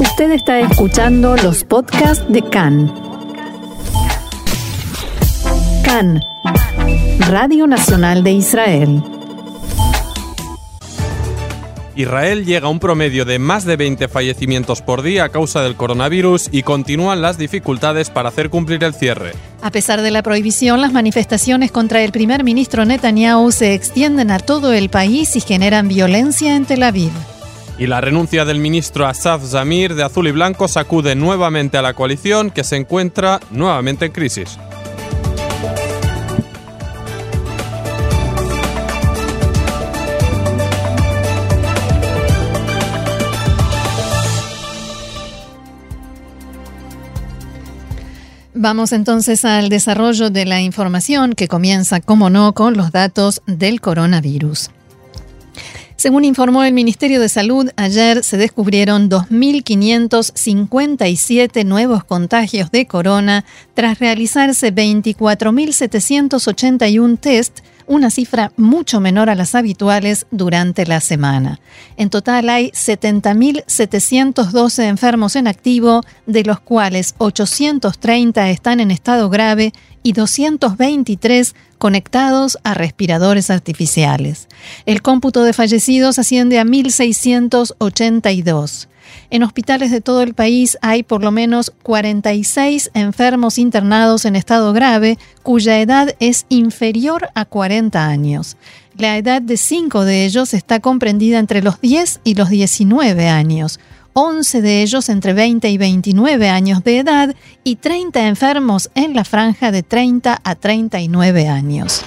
Usted está escuchando los podcasts de CAN. CAN, Radio Nacional de Israel. Israel llega a un promedio de más de 20 fallecimientos por día a causa del coronavirus y continúan las dificultades para hacer cumplir el cierre. A pesar de la prohibición, las manifestaciones contra el primer ministro Netanyahu se extienden a todo el país y generan violencia en Tel Aviv. Y la renuncia del ministro Asaf Zamir de Azul y Blanco sacude nuevamente a la coalición que se encuentra nuevamente en crisis. Vamos entonces al desarrollo de la información que comienza, como no, con los datos del coronavirus. Según informó el Ministerio de Salud, ayer se descubrieron 2.557 nuevos contagios de corona tras realizarse 24.781 test una cifra mucho menor a las habituales durante la semana. En total hay 70.712 enfermos en activo, de los cuales 830 están en estado grave y 223 conectados a respiradores artificiales. El cómputo de fallecidos asciende a 1.682. En hospitales de todo el país hay por lo menos 46 enfermos internados en estado grave cuya edad es inferior a 40 años. La edad de cinco de ellos está comprendida entre los 10 y los 19 años. 11 de ellos entre 20 y 29 años de edad y 30 enfermos en la franja de 30 a 39 años.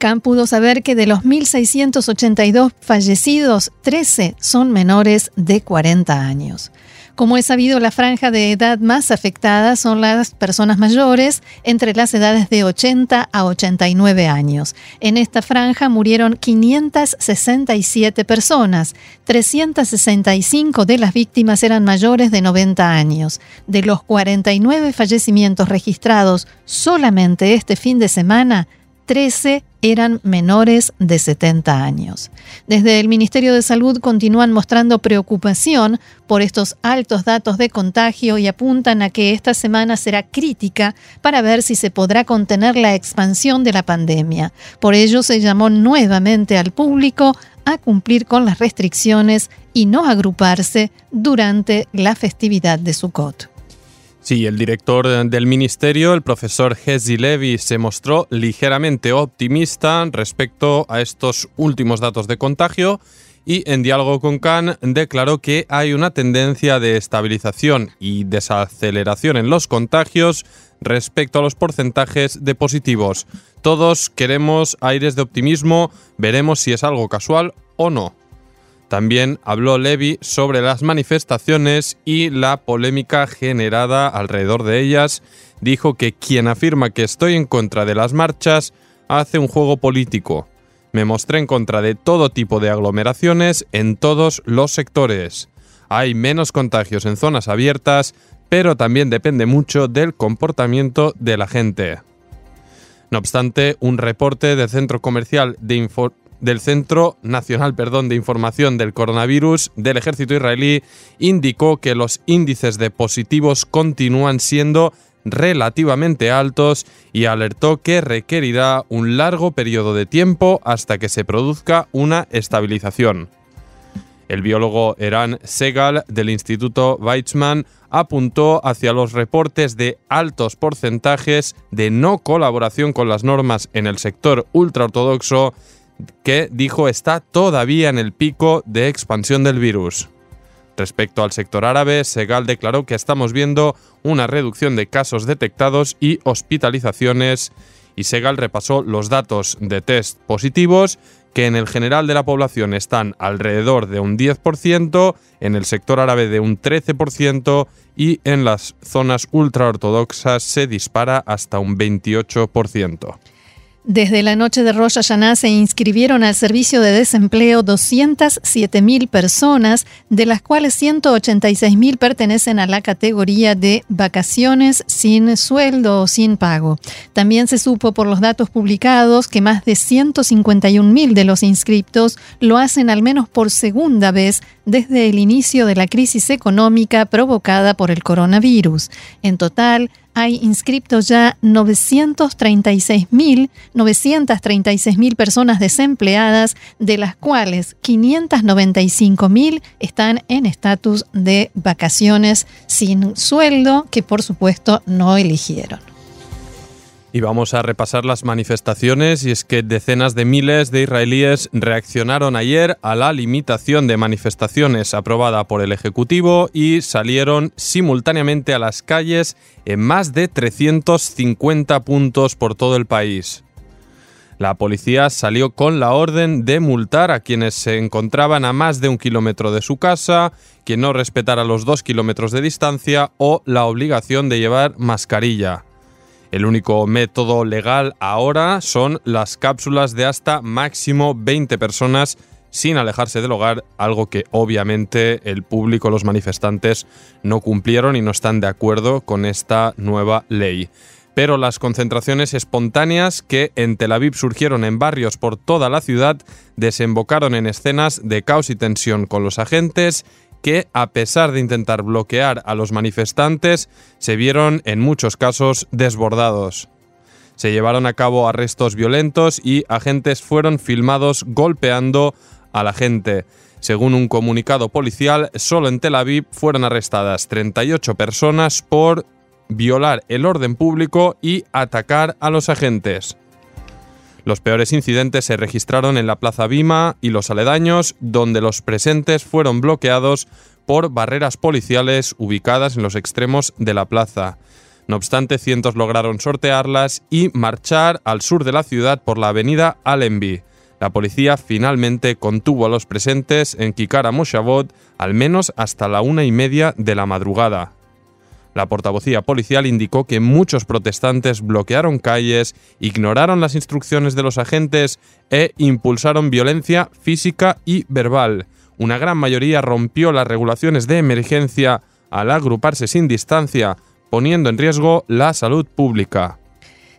CAN pudo saber que de los 1.682 fallecidos, 13 son menores de 40 años. Como es sabido, la franja de edad más afectada son las personas mayores entre las edades de 80 a 89 años. En esta franja murieron 567 personas. 365 de las víctimas eran mayores de 90 años. De los 49 fallecimientos registrados solamente este fin de semana, 13 eran menores de 70 años. Desde el Ministerio de Salud continúan mostrando preocupación por estos altos datos de contagio y apuntan a que esta semana será crítica para ver si se podrá contener la expansión de la pandemia. Por ello se llamó nuevamente al público a cumplir con las restricciones y no agruparse durante la festividad de Sukkot. Sí, el director del ministerio, el profesor Hezi Levy, se mostró ligeramente optimista respecto a estos últimos datos de contagio y en diálogo con Khan declaró que hay una tendencia de estabilización y desaceleración en los contagios respecto a los porcentajes de positivos. Todos queremos aires de optimismo, veremos si es algo casual o no. También habló Levy sobre las manifestaciones y la polémica generada alrededor de ellas. Dijo que quien afirma que estoy en contra de las marchas hace un juego político. Me mostré en contra de todo tipo de aglomeraciones en todos los sectores. Hay menos contagios en zonas abiertas, pero también depende mucho del comportamiento de la gente. No obstante, un reporte del Centro Comercial de, Info del Centro Nacional de Información del Coronavirus del Ejército israelí indicó que los índices de positivos continúan siendo relativamente altos y alertó que requerirá un largo periodo de tiempo hasta que se produzca una estabilización. El biólogo Eran Segal del Instituto Weizmann apuntó hacia los reportes de altos porcentajes de no colaboración con las normas en el sector ultraortodoxo que dijo está todavía en el pico de expansión del virus. Respecto al sector árabe, Segal declaró que estamos viendo una reducción de casos detectados y hospitalizaciones y Segal repasó los datos de test positivos que en el general de la población están alrededor de un 10%, en el sector árabe de un 13% y en las zonas ultraortodoxas se dispara hasta un 28%. Desde la noche de Rosh Hashanah se inscribieron al servicio de desempleo 207.000 personas, de las cuales 186.000 pertenecen a la categoría de vacaciones sin sueldo o sin pago. También se supo por los datos publicados que más de 151.000 de los inscriptos lo hacen al menos por segunda vez desde el inicio de la crisis económica provocada por el coronavirus. En total, hay inscriptos ya 936.000 936.000 personas desempleadas, de las cuales 595.000 están en estatus de vacaciones sin sueldo, que por supuesto no eligieron. Y vamos a repasar las manifestaciones y es que decenas de miles de israelíes reaccionaron ayer a la limitación de manifestaciones aprobada por el Ejecutivo y salieron simultáneamente a las calles en más de 350 puntos por todo el país. La policía salió con la orden de multar a quienes se encontraban a más de un kilómetro de su casa, quien no respetara los dos kilómetros de distancia o la obligación de llevar mascarilla. El único método legal ahora son las cápsulas de hasta máximo 20 personas sin alejarse del hogar, algo que obviamente el público, los manifestantes, no cumplieron y no están de acuerdo con esta nueva ley. Pero las concentraciones espontáneas que en Tel Aviv surgieron en barrios por toda la ciudad desembocaron en escenas de caos y tensión con los agentes que, a pesar de intentar bloquear a los manifestantes, se vieron en muchos casos desbordados. Se llevaron a cabo arrestos violentos y agentes fueron filmados golpeando a la gente. Según un comunicado policial, solo en Tel Aviv fueron arrestadas 38 personas por violar el orden público y atacar a los agentes. Los peores incidentes se registraron en la Plaza Bima y los aledaños, donde los presentes fueron bloqueados por barreras policiales ubicadas en los extremos de la plaza. No obstante, cientos lograron sortearlas y marchar al sur de la ciudad por la avenida Allenby. La policía finalmente contuvo a los presentes en Kikara Moshavot al menos hasta la una y media de la madrugada. La portavocía policial indicó que muchos protestantes bloquearon calles, ignoraron las instrucciones de los agentes e impulsaron violencia física y verbal. Una gran mayoría rompió las regulaciones de emergencia al agruparse sin distancia, poniendo en riesgo la salud pública.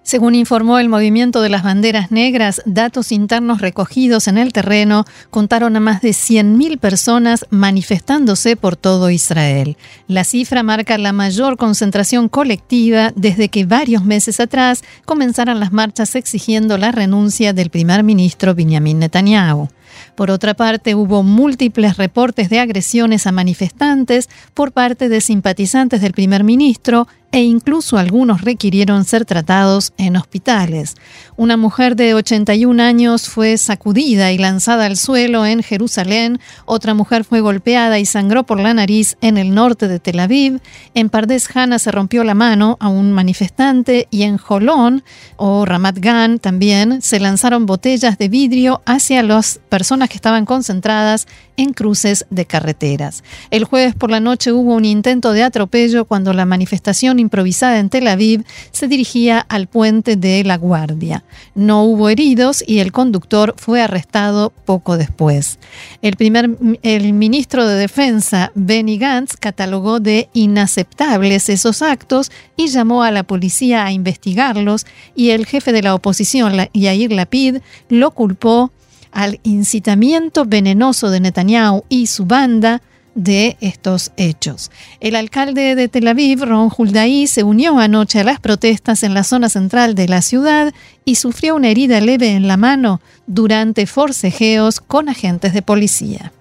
Según informó el movimiento de las banderas negras, datos internos recogidos en el terreno contaron a más de 100.000 personas manifestándose por todo Israel. La cifra marca la mayor concentración colectiva desde que varios meses atrás comenzaran las marchas exigiendo la renuncia del primer ministro Benjamin Netanyahu. Por otra parte, hubo múltiples reportes de agresiones a manifestantes por parte de simpatizantes del primer ministro e incluso algunos requirieron ser tratados en hospitales. Una mujer de 81 años fue sacudida y lanzada al suelo en Jerusalén, otra mujer fue golpeada y sangró por la nariz en el norte de Tel Aviv, en Pardes Hanna se rompió la mano a un manifestante y en Jolón o Ramat Gan también se lanzaron botellas de vidrio hacia las personas que estaban concentradas en cruces de carreteras. El jueves por la noche hubo un intento de atropello cuando la manifestación improvisada en Tel Aviv se dirigía al puente de La Guardia. No hubo heridos y el conductor fue arrestado poco después. El, primer, el ministro de Defensa, Benny Gantz, catalogó de inaceptables esos actos y llamó a la policía a investigarlos y el jefe de la oposición, Yair Lapid, lo culpó al incitamiento venenoso de Netanyahu y su banda de estos hechos. El alcalde de Tel Aviv, Ron Huldaí, se unió anoche a las protestas en la zona central de la ciudad y sufrió una herida leve en la mano durante forcejeos con agentes de policía.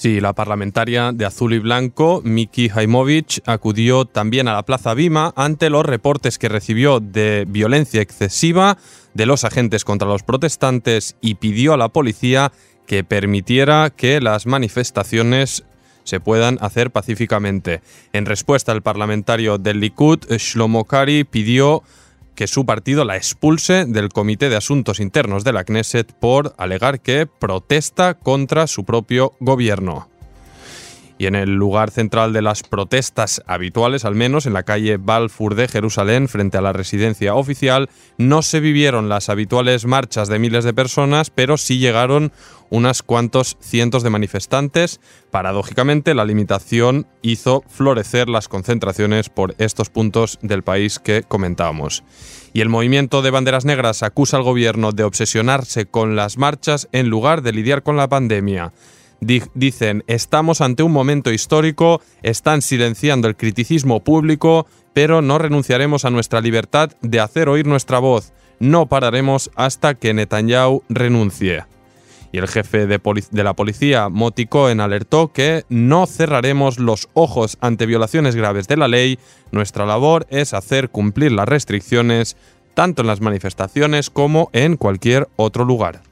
Sí, la parlamentaria de Azul y Blanco, Miki Jaimovich, acudió también a la Plaza Bima ante los reportes que recibió de violencia excesiva de los agentes contra los protestantes y pidió a la policía que permitiera que las manifestaciones se puedan hacer pacíficamente. En respuesta, el parlamentario del Likud, Shlomo Kari, pidió que su partido la expulse del Comité de Asuntos Internos de la Knesset por alegar que protesta contra su propio gobierno. Y en el lugar central de las protestas habituales, al menos en la calle Balfour de Jerusalén, frente a la residencia oficial, no se vivieron las habituales marchas de miles de personas, pero sí llegaron unas cuantos cientos de manifestantes. Paradójicamente, la limitación hizo florecer las concentraciones por estos puntos del país que comentábamos. Y el movimiento de banderas negras acusa al gobierno de obsesionarse con las marchas en lugar de lidiar con la pandemia dicen, estamos ante un momento histórico, están silenciando el criticismo público, pero no renunciaremos a nuestra libertad de hacer oír nuestra voz. No pararemos hasta que Netanyahu renuncie. Y el jefe de, de la policía, Moti Cohen, alertó que no cerraremos los ojos ante violaciones graves de la ley. Nuestra labor es hacer cumplir las restricciones tanto en las manifestaciones como en cualquier otro lugar.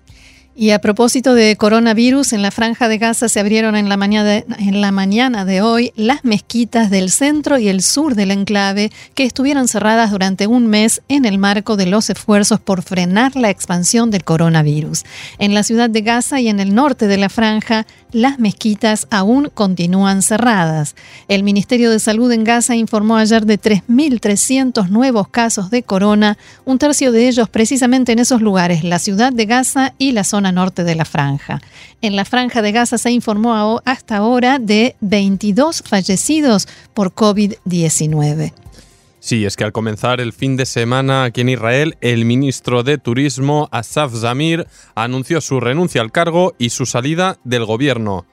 Y a propósito de coronavirus, en la franja de Gaza se abrieron en la, mañana en la mañana de hoy las mezquitas del centro y el sur del enclave que estuvieron cerradas durante un mes en el marco de los esfuerzos por frenar la expansión del coronavirus. En la ciudad de Gaza y en el norte de la franja, las mezquitas aún continúan cerradas. El Ministerio de Salud en Gaza informó ayer de 3.300 nuevos casos de corona, un tercio de ellos precisamente en esos lugares, la ciudad de Gaza y la zona norte de la franja. En la franja de Gaza se informó hasta ahora de 22 fallecidos por COVID-19. Sí, es que al comenzar el fin de semana aquí en Israel, el ministro de Turismo, Asaf Zamir, anunció su renuncia al cargo y su salida del gobierno.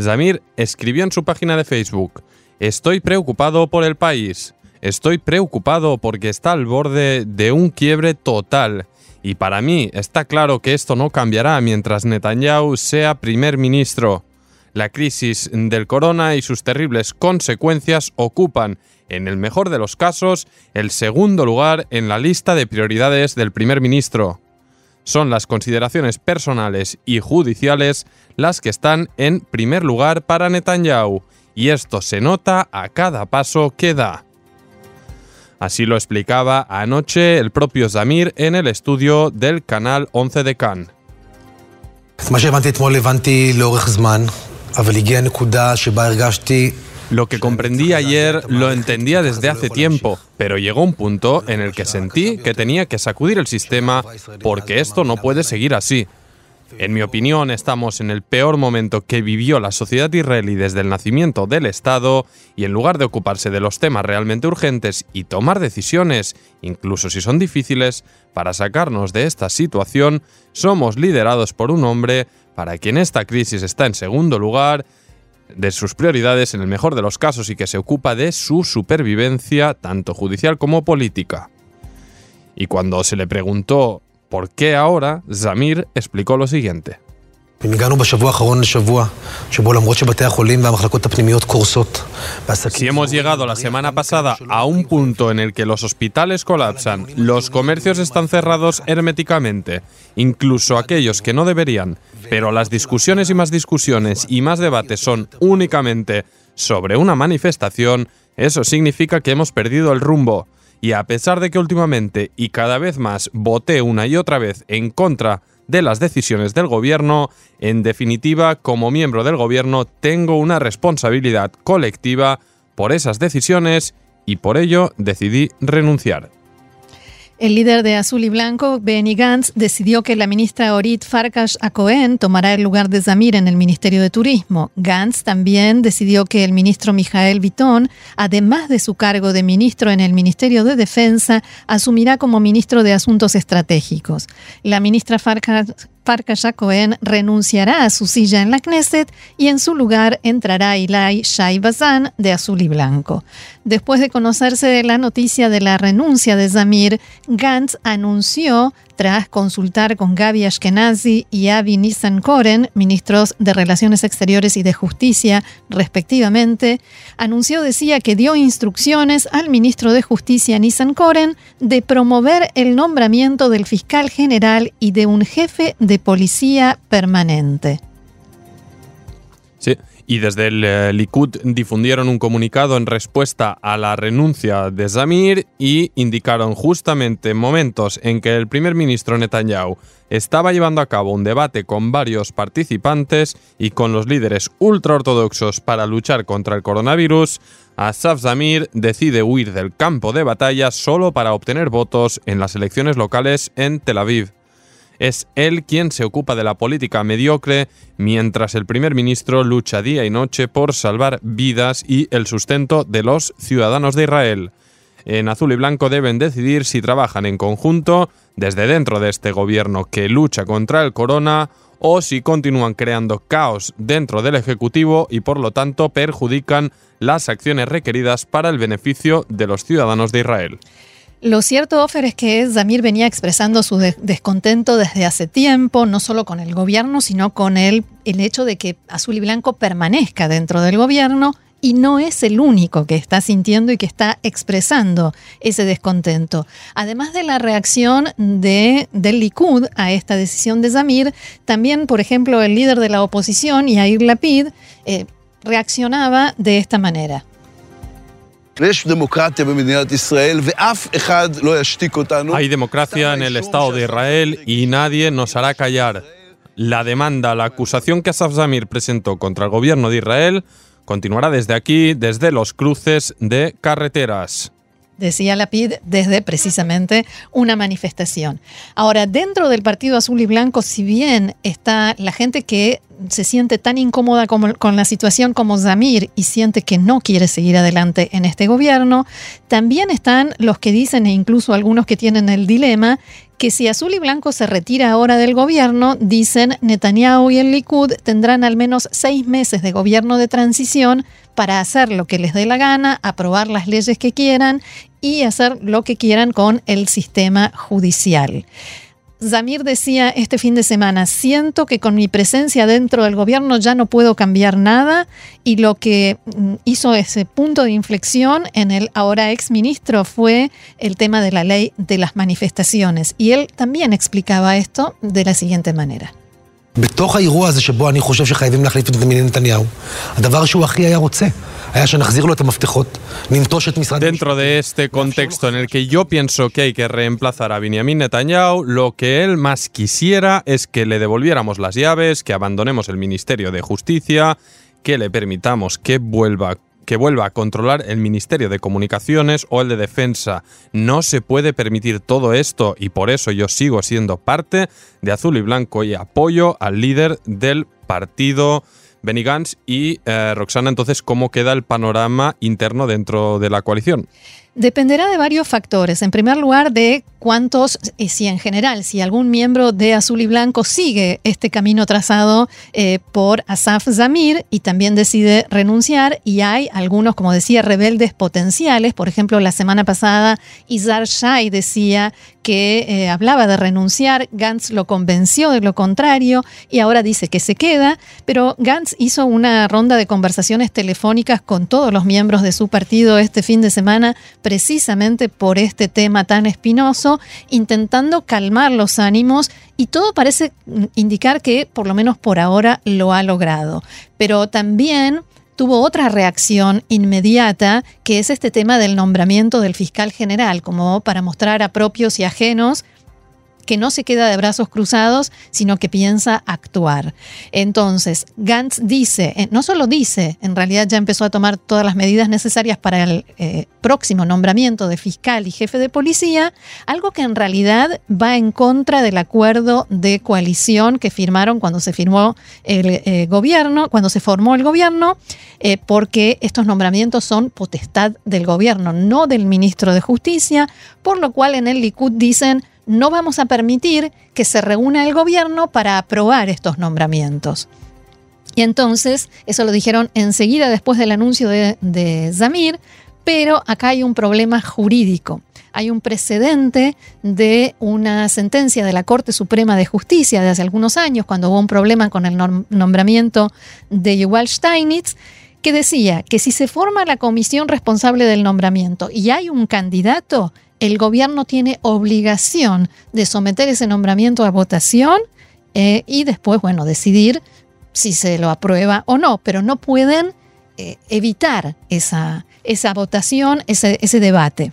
Zamir escribió en su página de Facebook, Estoy preocupado por el país. Estoy preocupado porque está al borde de un quiebre total. Y para mí está claro que esto no cambiará mientras Netanyahu sea primer ministro. La crisis del corona y sus terribles consecuencias ocupan, en el mejor de los casos, el segundo lugar en la lista de prioridades del primer ministro. Son las consideraciones personales y judiciales las que están en primer lugar para Netanyahu, y esto se nota a cada paso que da. Así lo explicaba anoche el propio Zamir en el estudio del canal 11 de Cannes. Lo que comprendí ayer lo entendía desde hace tiempo, pero llegó un punto en el que sentí que tenía que sacudir el sistema porque esto no puede seguir así. En mi opinión, estamos en el peor momento que vivió la sociedad israelí desde el nacimiento del Estado y en lugar de ocuparse de los temas realmente urgentes y tomar decisiones, incluso si son difíciles, para sacarnos de esta situación, somos liderados por un hombre para quien esta crisis está en segundo lugar de sus prioridades en el mejor de los casos y que se ocupa de su supervivencia tanto judicial como política. Y cuando se le preguntó ¿Por qué ahora? Zamir explicó lo siguiente. Si hemos llegado la semana pasada a un punto en el que los hospitales colapsan, los comercios están cerrados herméticamente, incluso aquellos que no deberían, pero las discusiones y más discusiones y más debates son únicamente sobre una manifestación, eso significa que hemos perdido el rumbo. Y a pesar de que últimamente y cada vez más voté una y otra vez en contra de las decisiones del gobierno, en definitiva, como miembro del gobierno, tengo una responsabilidad colectiva por esas decisiones y por ello decidí renunciar. El líder de Azul y Blanco, Benny Gantz, decidió que la ministra Orit Farkas Acohen tomará el lugar de Zamir en el Ministerio de Turismo. Gantz también decidió que el ministro Mijael Vitón, además de su cargo de ministro en el Ministerio de Defensa, asumirá como ministro de Asuntos Estratégicos. La ministra Farkas Farkas Cohen renunciará a su silla en la Knesset y en su lugar entrará Ilai Shai Bazan de azul y blanco. Después de conocerse la noticia de la renuncia de Zamir, Gantz anunció tras consultar con Gaby Ashkenazi y Avi Nissan Koren, ministros de Relaciones Exteriores y de Justicia, respectivamente, anunció, decía, que dio instrucciones al ministro de Justicia Nissan Koren de promover el nombramiento del fiscal general y de un jefe de policía permanente. Sí, Y desde el eh, Likud difundieron un comunicado en respuesta a la renuncia de Zamir y indicaron justamente en momentos en que el primer ministro Netanyahu estaba llevando a cabo un debate con varios participantes y con los líderes ultraortodoxos para luchar contra el coronavirus, Asaf Zamir decide huir del campo de batalla solo para obtener votos en las elecciones locales en Tel Aviv. Es él quien se ocupa de la política mediocre, mientras el primer ministro lucha día y noche por salvar vidas y el sustento de los ciudadanos de Israel. En azul y blanco deben decidir si trabajan en conjunto desde dentro de este gobierno que lucha contra el corona o si continúan creando caos dentro del Ejecutivo y por lo tanto perjudican las acciones requeridas para el beneficio de los ciudadanos de Israel. Lo cierto, Ofer, es que Zamir venía expresando su descontento desde hace tiempo, no solo con el gobierno, sino con el, el hecho de que Azul y Blanco permanezca dentro del gobierno y no es el único que está sintiendo y que está expresando ese descontento. Además de la reacción de, del Likud a esta decisión de Zamir, también, por ejemplo, el líder de la oposición, Yair Lapid, eh, reaccionaba de esta manera. Hay democracia en el Estado de Israel y nadie nos hará callar. La demanda, la acusación que Asaf Zamir presentó contra el gobierno de Israel continuará desde aquí, desde los cruces de carreteras decía Lapid, desde precisamente una manifestación. Ahora, dentro del Partido Azul y Blanco, si bien está la gente que se siente tan incómoda con la situación como Zamir y siente que no quiere seguir adelante en este gobierno, también están los que dicen, e incluso algunos que tienen el dilema, que si Azul y Blanco se retira ahora del gobierno, dicen Netanyahu y el Likud tendrán al menos seis meses de gobierno de transición para hacer lo que les dé la gana, aprobar las leyes que quieran y hacer lo que quieran con el sistema judicial. Zamir decía este fin de semana, siento que con mi presencia dentro del gobierno ya no puedo cambiar nada y lo que mm, hizo ese punto de inflexión en el ahora ex ministro fue el tema de la ley de las manifestaciones y él también explicaba esto de la siguiente manera. Dentro de este contexto en el que yo pienso que hay que reemplazar a Benjamin Netanyahu, lo que él más quisiera es que le devolviéramos las llaves, que abandonemos el Ministerio de Justicia, que le permitamos que vuelva que vuelva a controlar el Ministerio de Comunicaciones o el de Defensa. No se puede permitir todo esto y por eso yo sigo siendo parte de Azul y Blanco y apoyo al líder del partido Benny Gantz y eh, Roxana, entonces, ¿cómo queda el panorama interno dentro de la coalición? Dependerá de varios factores. En primer lugar, de cuántos, y si en general, si algún miembro de Azul y Blanco sigue este camino trazado eh, por Asaf Zamir y también decide renunciar, y hay algunos, como decía, rebeldes potenciales. Por ejemplo, la semana pasada, Izar Shai decía que eh, hablaba de renunciar, Gantz lo convenció de lo contrario y ahora dice que se queda, pero Gantz hizo una ronda de conversaciones telefónicas con todos los miembros de su partido este fin de semana precisamente por este tema tan espinoso, intentando calmar los ánimos y todo parece indicar que por lo menos por ahora lo ha logrado. Pero también tuvo otra reacción inmediata, que es este tema del nombramiento del fiscal general, como para mostrar a propios y ajenos que no se queda de brazos cruzados, sino que piensa actuar. Entonces, Gantz dice, eh, no solo dice, en realidad ya empezó a tomar todas las medidas necesarias para el eh, próximo nombramiento de fiscal y jefe de policía, algo que en realidad va en contra del acuerdo de coalición que firmaron cuando se firmó el eh, gobierno, cuando se formó el gobierno, porque estos nombramientos son potestad del gobierno, no del ministro de Justicia, por lo cual en el Likud dicen, no vamos a permitir que se reúna el gobierno para aprobar estos nombramientos. Y entonces, eso lo dijeron enseguida después del anuncio de, Zamir, pero acá hay un problema jurídico. Hay un precedente de una sentencia de la Corte Suprema de Justicia de hace algunos años, cuando hubo un problema con el nombramiento de Yuval Steinitz, que decía que si se forma la comisión responsable del nombramiento y hay un candidato, el gobierno tiene obligación de someter ese nombramiento a votación eh, y después, bueno, decidir si se lo aprueba o no, pero no pueden eh, evitar esa, esa votación, ese, ese debate.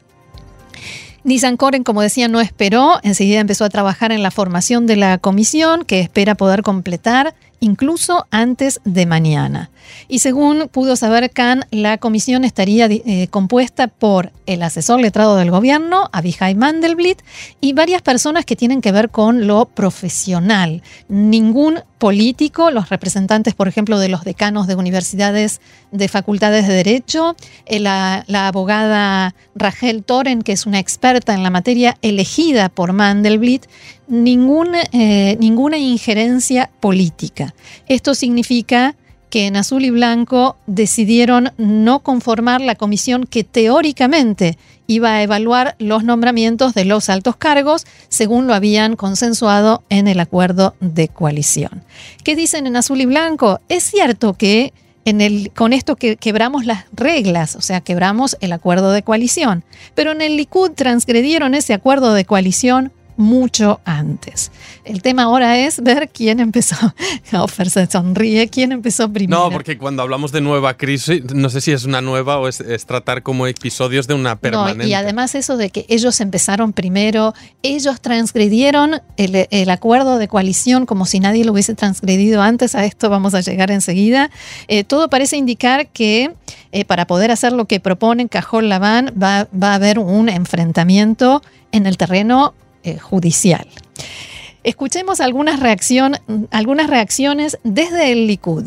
Nissan Coren, como decía, no esperó, enseguida empezó a trabajar en la formación de la comisión que espera poder completar incluso antes de mañana. Y según pudo saber Khan, la comisión estaría eh, compuesta por el asesor letrado del gobierno, Abihai Mandelblit, y varias personas que tienen que ver con lo profesional. Ningún político, los representantes, por ejemplo, de los decanos de universidades de facultades de Derecho, eh, la, abogada Rachel Toren, que es una experta en la materia elegida por Mandelblit, eh, ninguna injerencia política. Esto significa que en azul y blanco decidieron no conformar la comisión que teóricamente iba a evaluar los nombramientos de los altos cargos según lo habían consensuado en el acuerdo de coalición. ¿Qué dicen en azul y blanco? Es cierto que en el, con esto que quebramos las reglas, o sea, quebramos el acuerdo de coalición, pero en el Likud transgredieron ese acuerdo de coalición mucho antes. El tema ahora es ver quién empezó. Offer se sonríe, quién empezó primero. No, porque cuando hablamos de nueva crisis, no sé si es una nueva o es, tratar como episodios de una permanente. y además eso de que ellos empezaron primero, ellos transgredieron el, acuerdo de coalición como si nadie lo hubiese transgredido antes, a esto vamos a llegar enseguida. Eh, todo parece indicar que eh, para poder hacer lo que proponen Cajol Laván va, va a haber un enfrentamiento en el terreno eh, judicial. Escuchemos algunas, reacción, algunas reacciones desde el Likud.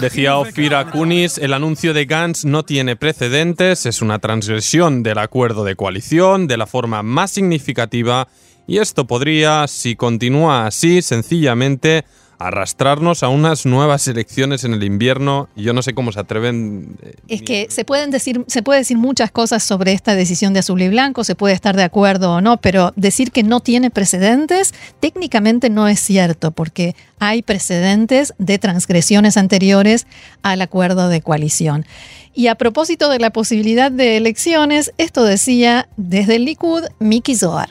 Decía Ofira Kunis, el anuncio de Gantz no tiene precedentes, es una transgresión del acuerdo de coalición de la forma más significativa y esto podría, si continúa así, sencillamente arrastrarnos a unas nuevas elecciones en el invierno. Yo no sé cómo se atreven. Eh, es que se pueden decir, se puede decir muchas cosas sobre esta decisión de azul y blanco, se puede estar de acuerdo o no, pero decir que no tiene precedentes técnicamente no es cierto, porque hay precedentes de transgresiones anteriores al acuerdo de coalición. Y a propósito de la posibilidad de elecciones, esto decía desde el Likud Miki Zohar.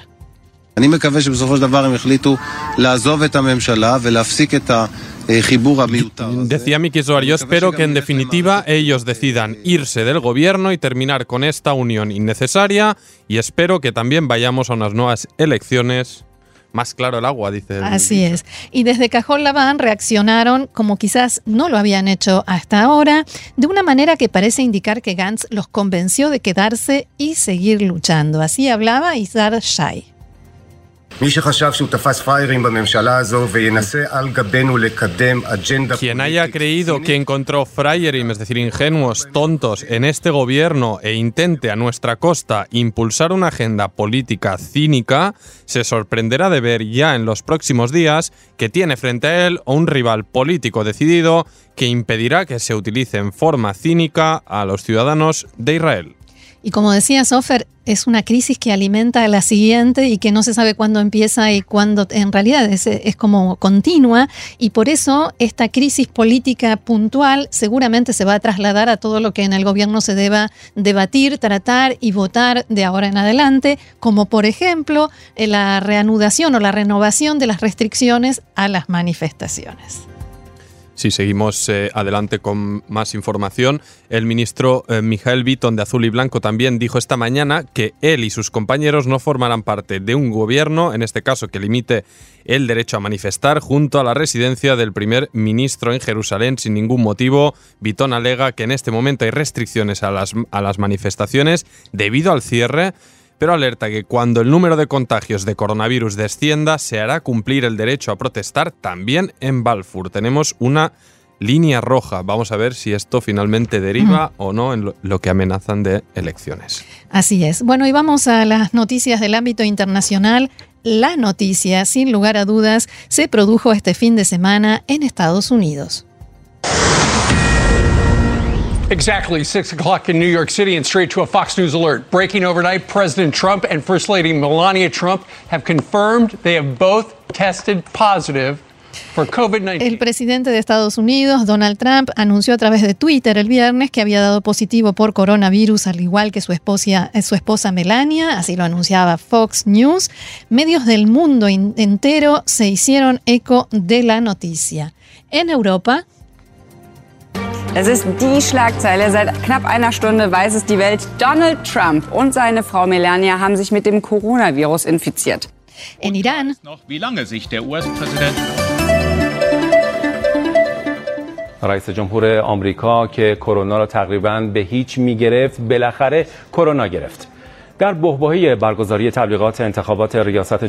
Decía Miki Zohar, yo espero que en definitiva ellos decidan irse del gobierno y terminar con esta unión innecesaria y espero que también vayamos a unas nuevas elecciones más claro el agua, dice. Así es. Y desde Cajón Laván reaccionaron como quizás no lo habían hecho hasta ahora, de una manera que parece indicar que Gantz los convenció de quedarse y seguir luchando. Así hablaba Izar Shai. Quien haya creído que encontró frayerim, es decir, ingenuos, tontos, en este gobierno e intente a nuestra costa impulsar una agenda política cínica, se sorprenderá de ver ya en los próximos días que tiene frente a él un rival político decidido que impedirá que se utilice en forma cínica a los ciudadanos de Israel. Y como decía Sofer, es una crisis que alimenta a la siguiente y que no se sabe cuándo empieza y cuándo en realidad es, es, como continua y por eso esta crisis política puntual seguramente se va a trasladar a todo lo que en el gobierno se deba debatir, tratar y votar de ahora en adelante, como por ejemplo la reanudación o la renovación de las restricciones a las manifestaciones. Si seguimos eh, adelante con más información, el ministro eh, Mijael Bitton de Azul y Blanco también dijo esta mañana que él y sus compañeros no formarán parte de un gobierno, en este caso que limite el derecho a manifestar, junto a la residencia del primer ministro en Jerusalén sin ningún motivo. Bitton alega que en este momento hay restricciones a las, a las manifestaciones debido al cierre pero alerta que cuando el número de contagios de coronavirus descienda, se hará cumplir el derecho a protestar también en Balfour. Tenemos una línea roja. Vamos a ver si esto finalmente deriva o no en lo, que amenazan de elecciones. Así es. Bueno, y vamos a las noticias del ámbito internacional. La noticia, sin lugar a dudas, se produjo este fin de semana en Estados Unidos. Exactly 6 o'clock in New York City and straight to a Fox News alert. Breaking overnight, President Trump and First Lady Melania Trump have confirmed they have both tested positive for COVID-19. El presidente de Estados Unidos, Donald Trump, anunció a través de Twitter el viernes que había dado positivo por coronavirus, al igual que su esposa, su esposa Melania, así lo anunciaba Fox News. Medios del mundo entero se hicieron eco de la noticia. En Europa, Es ist die Schlagzeile. Seit knapp einer Stunde weiß es die Welt. Donald Trump und seine Frau Melania haben sich mit dem Coronavirus infiziert. En Irán, noch, wie lange sich der US-Präsident رئیس جمهور آمریکا که کرونا را تقریبا به هیچ میگرفت بالاخره کرونا گرفت در بحبه برگزاری تبلیغات انتخابات ریاست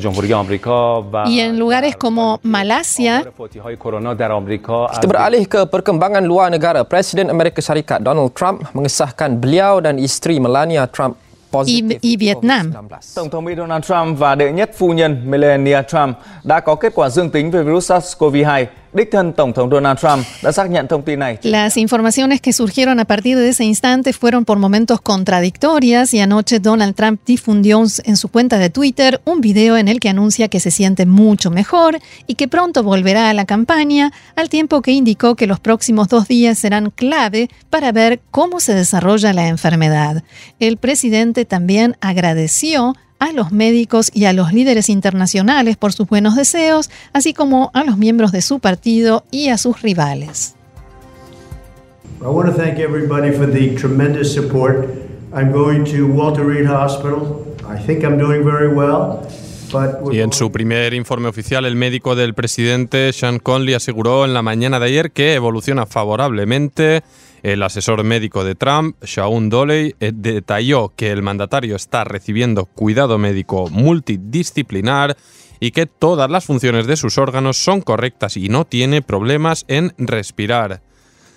kita beralih ke perkembangan luar negara. Presiden Amerika Syarikat Donald Trump mengesahkan beliau dan isteri Melania Trump positif Vietnam. Tổng thống Mỹ Donald Trump và đệ nhất phu nhân Melania Trump đã có kết quả dương tính về virus SARS-CoV-2 Đích thân Tổng Donald Trump đã xác nhận thông. Las informaciones que surgieron a partir de ese instante fueron por momentos contradictorias y anoche Donald Trump difundió en su cuenta de Twitter un video en el que anuncia que se siente mucho mejor y que pronto volverá a la campaña, al tiempo que indicó que los próximos dos días serán clave para ver cómo se desarrolla la enfermedad. El presidente también agradeció a los médicos y a los líderes internacionales por sus buenos deseos, así como a los miembros de su partido y a sus rivales. I want to thank everybody for the tremendous support. I'm going to Walter Reed Hospital. I think I'm doing very well. Y en su primer informe oficial, el médico del presidente, Sean Conley, aseguró en la mañana de ayer que evoluciona favorablemente. El asesor médico de Trump, Shaun Doley, eh, detalló que el mandatario está recibiendo cuidado médico multidisciplinar y que todas las funciones de sus órganos son correctas y no tiene problemas en respirar.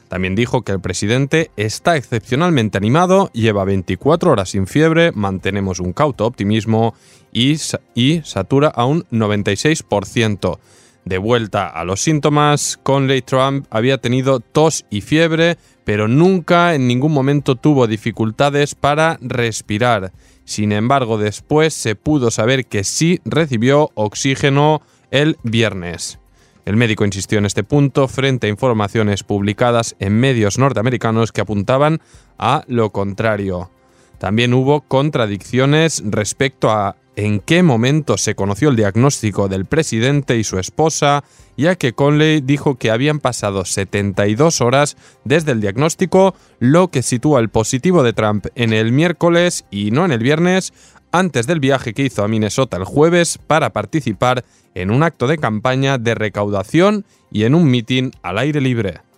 También dijo que el presidente está excepcionalmente animado, lleva 24 horas sin fiebre, mantenemos un cauto optimismo y, y satura a un 96%. De vuelta a los síntomas, Conley Trump había tenido tos y fiebre, pero nunca en ningún momento tuvo dificultades para respirar. Sin embargo, después se pudo saber que sí recibió oxígeno el viernes. El médico insistió en este punto frente a informaciones publicadas en medios norteamericanos que apuntaban a lo contrario. También hubo contradicciones respecto a en qué momento se conoció el diagnóstico del presidente y su esposa, ya que Conley dijo que habían pasado 72 horas desde el diagnóstico, lo que sitúa el positivo de Trump en el miércoles y no en el viernes, antes del viaje que hizo a Minnesota el jueves para participar en un acto de campaña de recaudación y en un mitin al aire libre.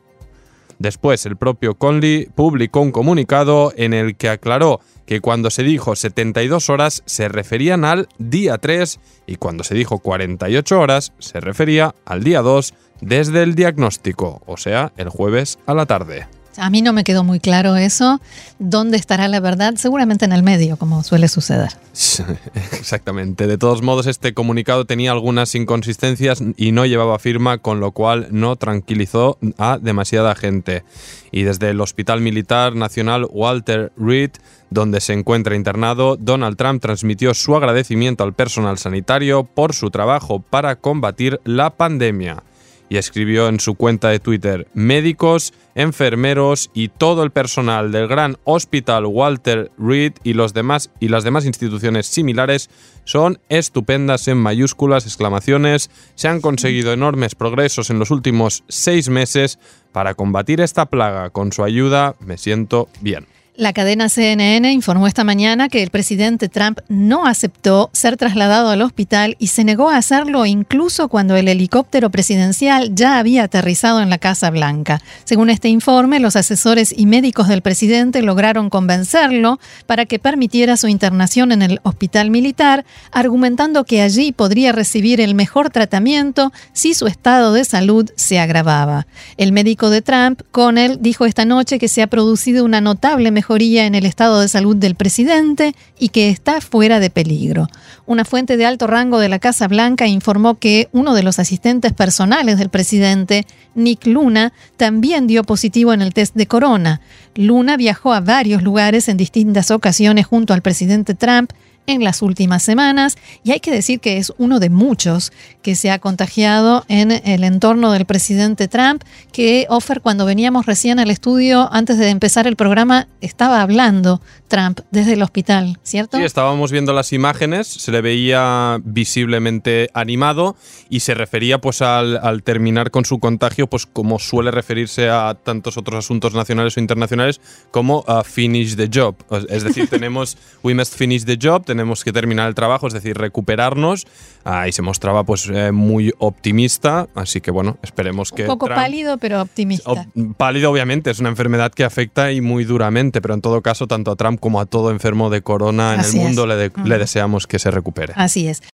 Después, el propio Conley publicó un comunicado en el que aclaró que cuando se dijo 72 horas se referían al día 3 y cuando se dijo 48 horas se refería al día 2 desde el diagnóstico, o sea, el jueves a la tarde. A mí no me quedó muy claro eso. ¿Dónde estará la verdad? Seguramente en el medio, como suele suceder. Exactamente. De todos modos, este comunicado tenía algunas inconsistencias y no llevaba firma, con lo cual no tranquilizó a demasiada gente. Y desde el Hospital Militar Nacional Walter Reed, donde se encuentra internado, Donald Trump transmitió su agradecimiento al personal sanitario por su trabajo para combatir la pandemia y escribió en su cuenta de Twitter, médicos, enfermeros y todo el personal del gran Hospital Walter Reed y, los demás, y las demás instituciones similares son estupendas en mayúsculas, exclamaciones. Se han conseguido enormes progresos en los últimos seis meses para combatir esta plaga. Con su ayuda me siento bien. La cadena CNN informó esta mañana que el presidente Trump no aceptó ser trasladado al hospital y se negó a hacerlo incluso cuando el helicóptero presidencial ya había aterrizado en la Casa Blanca. Según este informe, los asesores y médicos del presidente lograron convencerlo para que permitiera su internación en el hospital militar, argumentando que allí podría recibir el mejor tratamiento si su estado de salud se agravaba. El médico de Trump, Connell, dijo esta noche que se ha producido una notable en el estado de salud del presidente y que está fuera de peligro. Una fuente de alto rango de la Casa Blanca informó que uno de los asistentes personales del presidente, Nick Luna, también dio positivo en el test de corona. Luna viajó a varios lugares en distintas ocasiones junto al presidente Trump en las últimas semanas y hay que decir que es uno de muchos que se ha contagiado en el entorno del presidente Trump, que Offer cuando veníamos recién al estudio antes de empezar el programa estaba hablando Trump desde el hospital, ¿cierto? Sí, estábamos viendo las imágenes, se le veía visiblemente animado y se refería pues al, al terminar con su contagio pues como suele referirse a tantos otros asuntos nacionales o internacionales como a finish the job. Es decir, tenemos we must finish the job, tenemos que terminar el trabajo, es decir, recuperarnos. Ah, y se mostraba pues eh, muy optimista, así que bueno, esperemos que... Un poco Trump- pálido, pero optimista. Op- Pálido, obviamente, es una enfermedad que afecta y muy duramente, pero en todo caso, tanto a Trump como a todo enfermo de corona en Así el mundo le, de- Mm. le deseamos que se recupere. Así es.